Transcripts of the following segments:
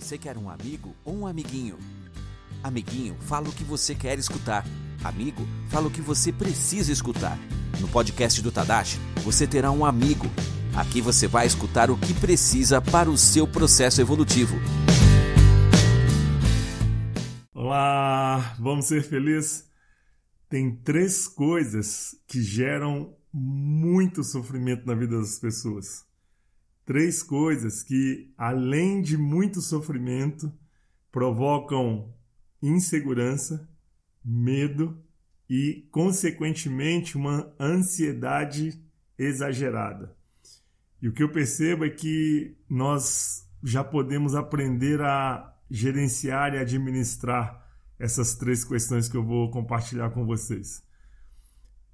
Você quer um amigo ou um amiguinho? Amiguinho, fala o que você quer escutar. Amigo, fala o que você precisa escutar. No podcast do Tadashi, você terá um amigo. Aqui você vai escutar o que precisa para o seu processo evolutivo. Olá, vamos ser felizes? Tem três coisas que geram muito sofrimento na vida das pessoas três coisas que, além de muito sofrimento, provocam insegurança, medo e, consequentemente, uma ansiedade exagerada. E o que eu percebo é que nós já podemos aprender a gerenciar e administrar essas três questões que eu vou compartilhar com vocês.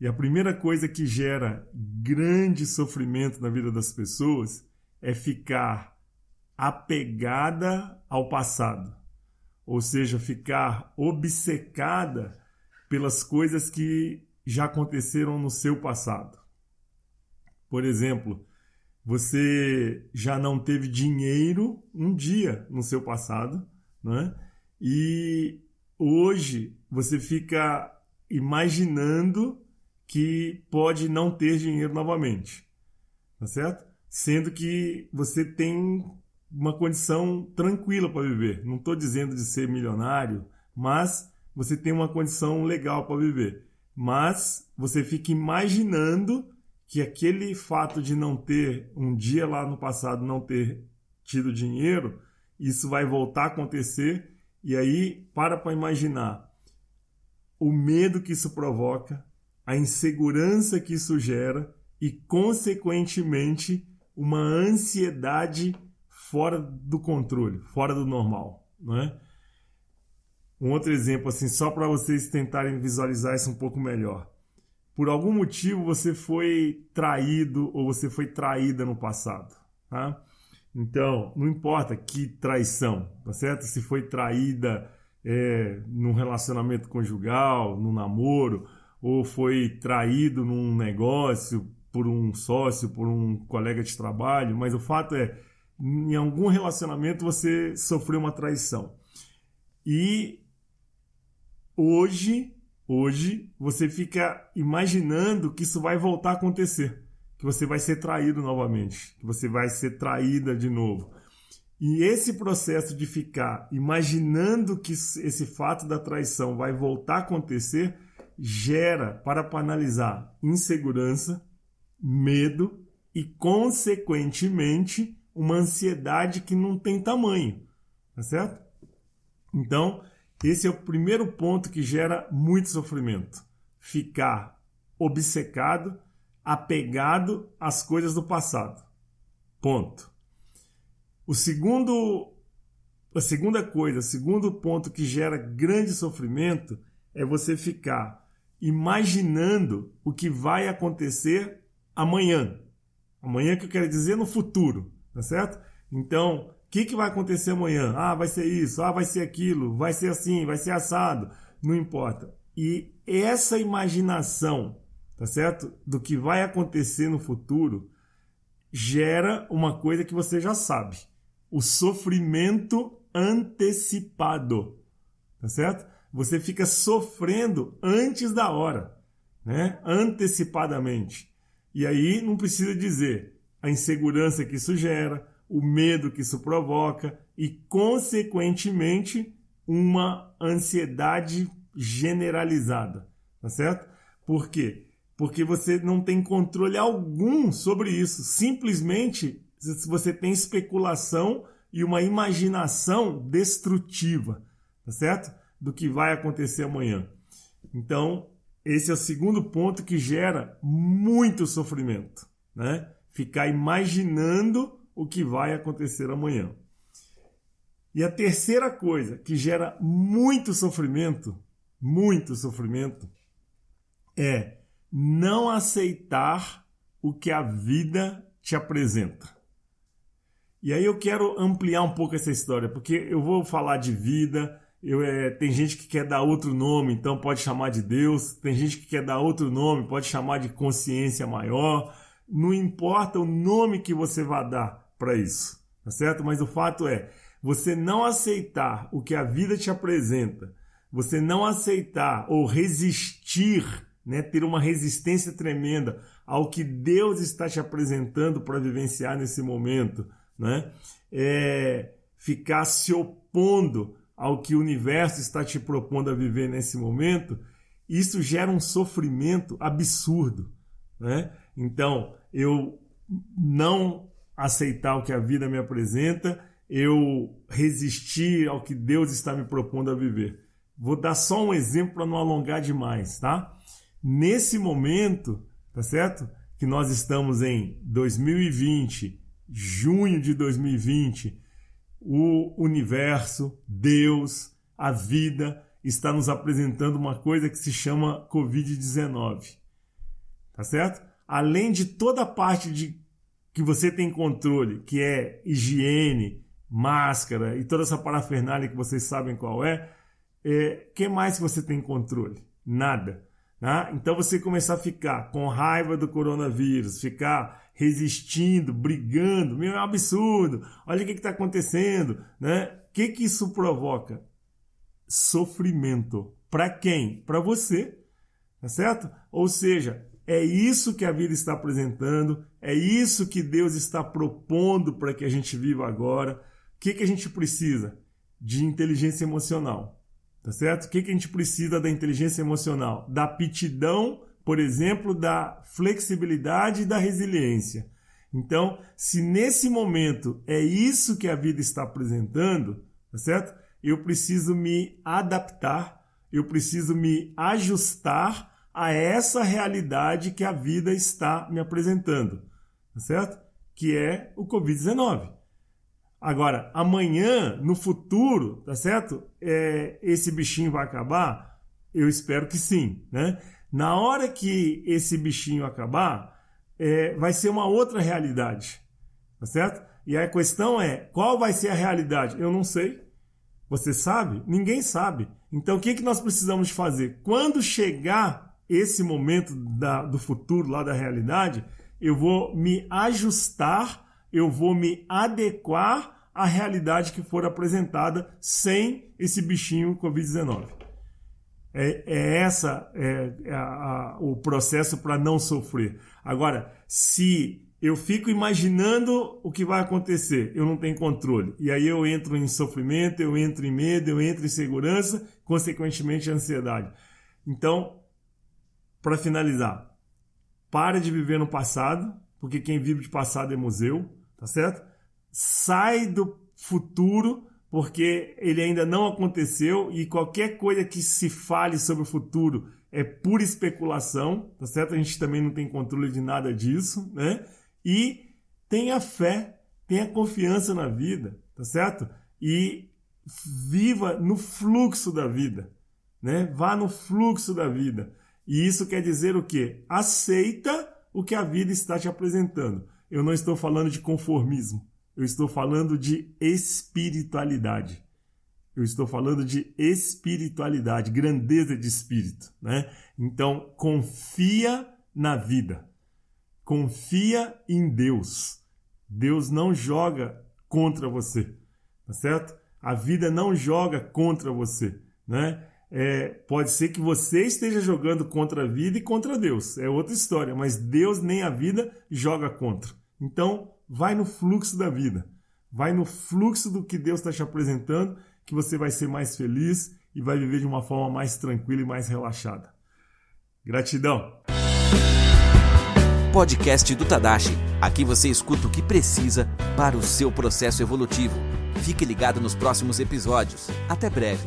E a primeira coisa que gera grande sofrimento na vida das pessoas é ficar apegada ao passado, ou seja, ficar obcecada pelas coisas que já aconteceram no seu passado. Por exemplo, você já não teve dinheiro um dia no seu passado, né? E hoje você fica imaginando que pode não ter dinheiro novamente, tá certo? Sendo que você tem uma condição tranquila para viver. Não estou dizendo de ser milionário, mas você tem uma condição legal para viver. Mas você fica imaginando que aquele fato de não ter um dia lá no passado não ter tido dinheiro, isso vai voltar a acontecer e aí para para imaginar o medo que isso provoca, a insegurança que isso gera e consequentemente uma ansiedade fora do controle, fora do normal, não é? Um outro exemplo assim, só para vocês tentarem visualizar isso um pouco melhor. Por algum motivo você foi traído ou você foi traída no passado, tá? Então, não importa que traição, tá certo? Se foi traída é, num relacionamento conjugal, num namoro, ou foi traído num negócio, por um sócio, por um colega de trabalho, mas o fato é, em algum relacionamento você sofreu uma traição. E hoje, hoje você fica imaginando que isso vai voltar a acontecer, que você vai ser traído novamente, que você vai ser traída de novo. E esse processo de ficar imaginando que esse fato da traição vai voltar a acontecer gera, para analisar, insegurança, medo e, consequentemente, uma ansiedade que não tem tamanho, tá certo? Então, esse é o primeiro ponto que gera muito sofrimento. Ficar obcecado, apegado às coisas do passado. Ponto. O segundo a segunda coisa, o segundo ponto que gera grande sofrimento é você ficar imaginando o que vai acontecer amanhã. Amanhã que eu quero dizer no futuro, tá certo? Então, o que, que vai acontecer amanhã? Ah, vai ser isso, ah, vai ser aquilo, vai ser assim, vai ser assado, não importa. E essa imaginação, tá certo? Do que vai acontecer no futuro gera uma coisa que você já sabe: o sofrimento antecipado, tá certo? Você fica sofrendo antes da hora, né? Antecipadamente. E aí não precisa dizer a insegurança que isso gera, o medo que isso provoca e, consequentemente, uma ansiedade generalizada, tá certo? Por quê? Porque você não tem controle algum sobre isso. Simplesmente você tem especulação e uma imaginação destrutiva, tá certo? Do que vai acontecer amanhã. Então, esse é o segundo ponto que gera muito sofrimento, né? Ficar imaginando o que vai acontecer amanhã. E a terceira coisa que gera muito sofrimento, muito sofrimento, é não aceitar o que a vida te apresenta. E aí eu quero ampliar um pouco essa história, porque eu vou falar de vida, eu, é, tem gente que quer dar outro nome, então pode chamar de Deus. Tem gente que quer dar outro nome, pode chamar de consciência maior. Não importa o nome que você vai dar para isso, tá certo? Mas o fato é, você não aceitar o que a vida te apresenta, você não aceitar ou resistir, né, ter uma resistência tremenda ao que Deus está te apresentando para vivenciar nesse momento, né? É, ficar se opondo ao que o universo está te propondo a viver nesse momento, isso gera um sofrimento absurdo, né? Então, eu não aceitar o que a vida me apresenta, eu resistir ao que Deus está me propondo a viver. Vou dar só um exemplo para não alongar demais, tá? Nesse momento, tá certo? Que nós estamos em 2020, junho de 2020, o universo, Deus, a vida está nos apresentando uma coisa que se chama Covid-19. Tá certo? Além de toda a parte de que você tem controle, que é higiene, máscara e toda essa parafernália que vocês sabem qual é, é que mais que você tem controle? Nada. Né? Então você começar a ficar com raiva do coronavírus, ficar resistindo, brigando, meu, é um absurdo, olha o que está acontecendo. Né? O que, que isso provoca? Sofrimento. Para quem? Para você. Tá certo? Ou seja, é isso que a vida está apresentando, é isso que Deus está propondo para que a gente viva agora. O que, que a gente precisa? De inteligência emocional. Tá certo? O que, que a gente precisa da inteligência emocional? Da aptidão, por exemplo, da flexibilidade e da resiliência. Então, se nesse momento é isso que a vida está apresentando, tá certo? Eu preciso me adaptar, eu preciso me ajustar a essa realidade que a vida está me apresentando, tá certo? Que é o Covid-19. Agora, amanhã, no futuro, tá certo? É, esse bichinho vai acabar? Eu espero que sim, né? Na hora que esse bichinho acabar, é, vai ser uma outra realidade, tá certo? E a questão é, qual vai ser a realidade? Eu não sei. Você sabe? Ninguém sabe. Então, o que, que nós precisamos fazer? Quando chegar esse momento da, do futuro, lá da realidade, eu vou me ajustar, eu vou me adequar à realidade que for apresentada sem esse bichinho Covid-19. É, é, essa é, é a, a, o processo para não sofrer. Agora, se eu fico imaginando o que vai acontecer, eu não tenho controle. E aí eu entro em sofrimento, eu entro em medo, eu entro em segurança, consequentemente ansiedade. Então, para finalizar, pare de viver no passado, porque quem vive de passado é museu, tá certo? Sai do futuro, porque ele ainda não aconteceu e qualquer coisa que se fale sobre o futuro é pura especulação, tá certo? A gente também não tem controle de nada disso, né? E tenha fé, tenha confiança na vida, tá certo? E viva no fluxo da vida, né? Vá no fluxo da vida. E isso quer dizer o quê? Aceita o que a vida está te apresentando. Eu não estou falando de conformismo. Eu estou falando de espiritualidade. Eu estou falando de espiritualidade, grandeza de espírito, né? Então, confia na vida. Confia em Deus. Deus não joga contra você, tá certo? A vida não joga contra você, né? É, pode ser que você esteja jogando contra a vida e contra Deus. É outra história, mas Deus nem a vida joga contra. Então, vai no fluxo da vida. Vai no fluxo do que Deus está te apresentando, que você vai ser mais feliz e vai viver de uma forma mais tranquila e mais relaxada. Gratidão! Podcast do Tadashi. Aqui você escuta o que precisa para o seu processo evolutivo. Fique ligado nos próximos episódios. Até breve.